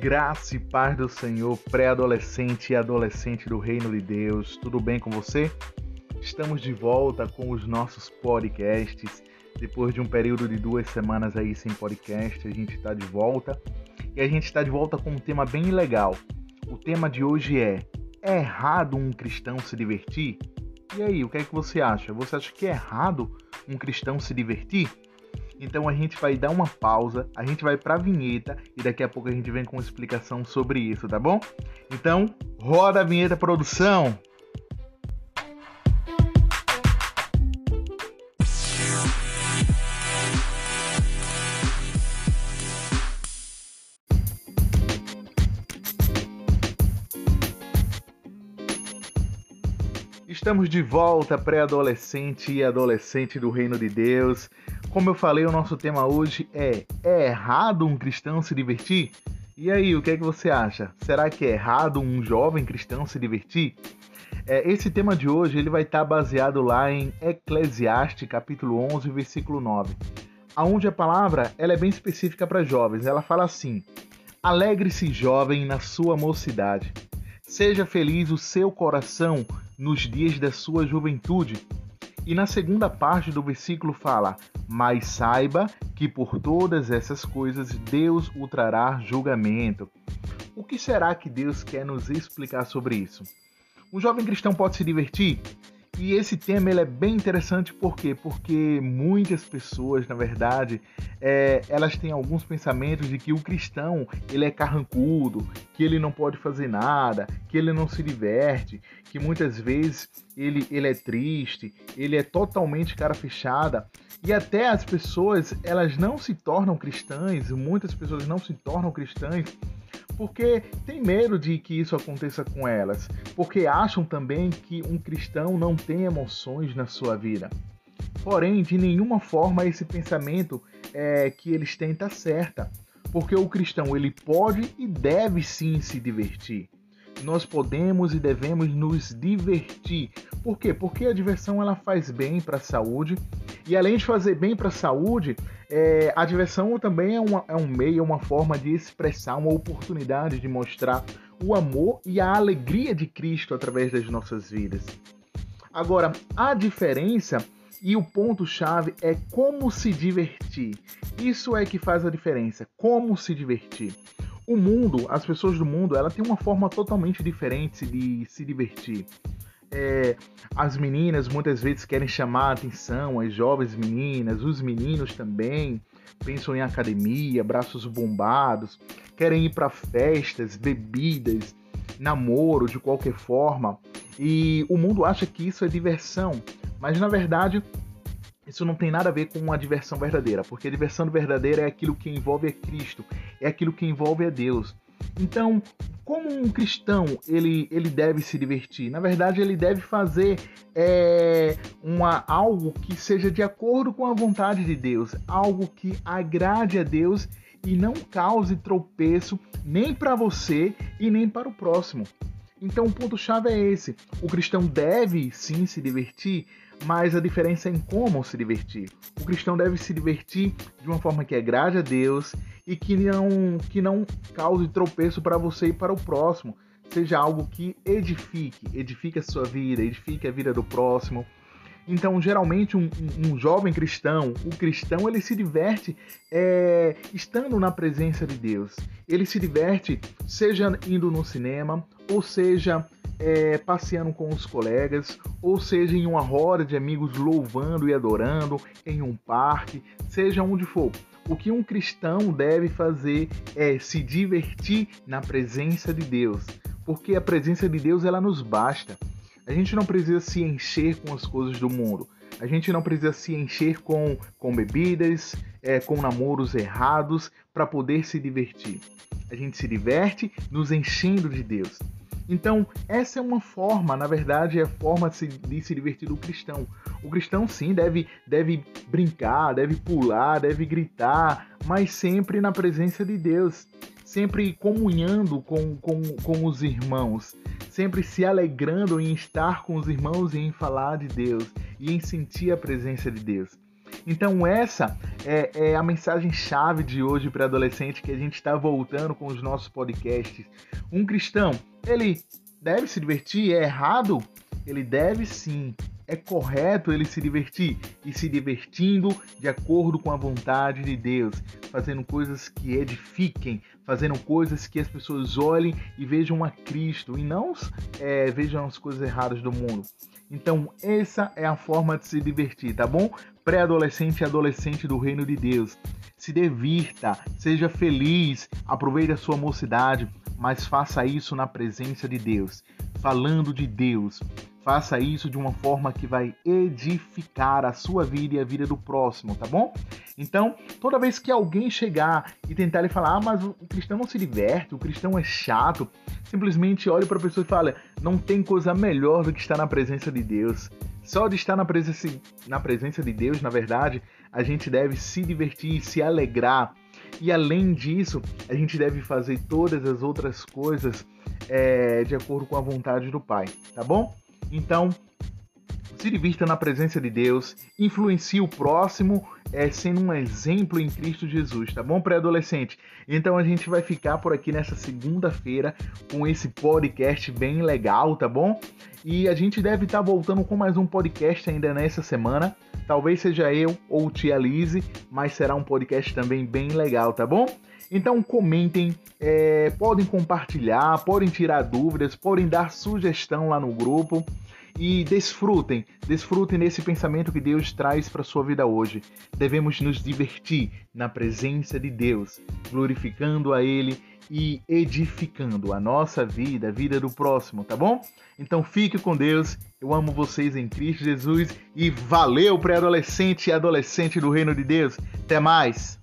Graça e paz do Senhor, pré-adolescente e adolescente do Reino de Deus. Tudo bem com você? Estamos de volta com os nossos podcasts. Depois de um período de duas semanas aí sem podcast, a gente está de volta. E a gente está de volta com um tema bem legal. O tema de hoje é: É errado um cristão se divertir? E aí, o que é que você acha? Você acha que é errado um cristão se divertir? Então a gente vai dar uma pausa, a gente vai para a vinheta e daqui a pouco a gente vem com explicação sobre isso, tá bom? Então, roda a vinheta produção. Estamos de volta, pré-adolescente e adolescente do Reino de Deus. Como eu falei, o nosso tema hoje é: é errado um cristão se divertir? E aí, o que é que você acha? Será que é errado um jovem cristão se divertir? É, esse tema de hoje ele vai estar baseado lá em Eclesiastes, capítulo 11, versículo 9, aonde a palavra ela é bem específica para jovens. Ela fala assim: Alegre-se, jovem, na sua mocidade. Seja feliz o seu coração nos dias da sua juventude. E na segunda parte do versículo fala: mas saiba que por todas essas coisas Deus o trará julgamento. O que será que Deus quer nos explicar sobre isso? Um jovem cristão pode se divertir? E esse tema ele é bem interessante por quê? Porque muitas pessoas, na verdade, é, elas têm alguns pensamentos de que o cristão ele é carrancudo, que ele não pode fazer nada, que ele não se diverte, que muitas vezes ele, ele é triste, ele é totalmente cara fechada. E até as pessoas elas não se tornam cristãs, muitas pessoas não se tornam cristãs porque tem medo de que isso aconteça com elas, porque acham também que um cristão não tem emoções na sua vida. Porém, de nenhuma forma esse pensamento é, que eles têm está certa, porque o cristão ele pode e deve sim se divertir. Nós podemos e devemos nos divertir. Por quê? Porque a diversão ela faz bem para a saúde e além de fazer bem para a saúde, é, a diversão também é, uma, é um meio, uma forma de expressar, uma oportunidade de mostrar o amor e a alegria de Cristo através das nossas vidas. Agora, a diferença e o ponto-chave é como se divertir. Isso é que faz a diferença. Como se divertir. O mundo, as pessoas do mundo, ela tem uma forma totalmente diferente de se divertir. É, as meninas muitas vezes querem chamar a atenção, as jovens meninas, os meninos também pensam em academia, braços bombados, querem ir para festas, bebidas, namoro de qualquer forma. E o mundo acha que isso é diversão, mas na verdade isso não tem nada a ver com uma diversão verdadeira, porque a diversão verdadeira é aquilo que envolve a Cristo, é aquilo que envolve a Deus. Então, como um cristão ele, ele deve se divertir? Na verdade, ele deve fazer é, uma, algo que seja de acordo com a vontade de Deus, algo que agrade a Deus e não cause tropeço nem para você e nem para o próximo. Então, o ponto-chave é esse: o cristão deve sim se divertir, mas a diferença é em como se divertir. O cristão deve se divertir de uma forma que agrade a Deus e que não, que não cause tropeço para você e para o próximo. Seja algo que edifique, edifique a sua vida, edifique a vida do próximo. Então, geralmente, um, um, jovem cristão, o cristão, ele se diverte é, estando na presença de Deus. Ele se diverte, seja indo no cinema, ou seja é, passeando com os colegas, ou seja em uma roda de amigos louvando e adorando, em um parque, seja onde for. O que um cristão deve fazer é se divertir na presença de Deus, porque a presença de Deus ela nos basta. A gente não precisa se encher com as coisas do mundo. A gente não precisa se encher com, com bebidas, é, com namoros errados para poder se divertir. A gente se diverte nos enchendo de Deus. Então, essa é uma forma, na verdade, é a forma de se, de se divertir do cristão. O cristão, sim, deve, deve brincar, deve pular, deve gritar, mas sempre na presença de Deus, sempre comunhando com, com, com os irmãos, sempre se alegrando em estar com os irmãos e em falar de Deus e em sentir a presença de Deus. Então essa é, é a mensagem chave de hoje para adolescente que a gente está voltando com os nossos podcasts. Um cristão, ele deve se divertir? É errado? Ele deve sim. É correto ele se divertir e se divertindo de acordo com a vontade de Deus, fazendo coisas que edifiquem, fazendo coisas que as pessoas olhem e vejam a Cristo e não é, vejam as coisas erradas do mundo. Então, essa é a forma de se divertir, tá bom? Pré-adolescente e adolescente do reino de Deus. Se divirta, seja feliz, aproveite a sua mocidade, mas faça isso na presença de Deus, falando de Deus. Faça isso de uma forma que vai edificar a sua vida e a vida do próximo, tá bom? Então, toda vez que alguém chegar e tentar lhe falar, ah, mas o cristão não se diverte, o cristão é chato, simplesmente olhe para a pessoa e fale: não tem coisa melhor do que estar na presença de Deus. Só de estar na presença, na presença de Deus, na verdade, a gente deve se divertir, se alegrar. E além disso, a gente deve fazer todas as outras coisas é, de acordo com a vontade do Pai, tá bom? Então, se divirta na presença de Deus, influencie o próximo, é, sendo um exemplo em Cristo Jesus, tá bom, pré-adolescente? Então a gente vai ficar por aqui nessa segunda-feira com esse podcast bem legal, tá bom? E a gente deve estar tá voltando com mais um podcast ainda nessa semana. Talvez seja eu ou Tia Lise, mas será um podcast também bem legal, tá bom? Então comentem, é, podem compartilhar, podem tirar dúvidas, podem dar sugestão lá no grupo e desfrutem, desfrutem desse pensamento que Deus traz para sua vida hoje. Devemos nos divertir na presença de Deus, glorificando a Ele e edificando a nossa vida, a vida do próximo, tá bom? Então fique com Deus. Eu amo vocês em Cristo Jesus e valeu pré-adolescente e adolescente do reino de Deus. Até mais.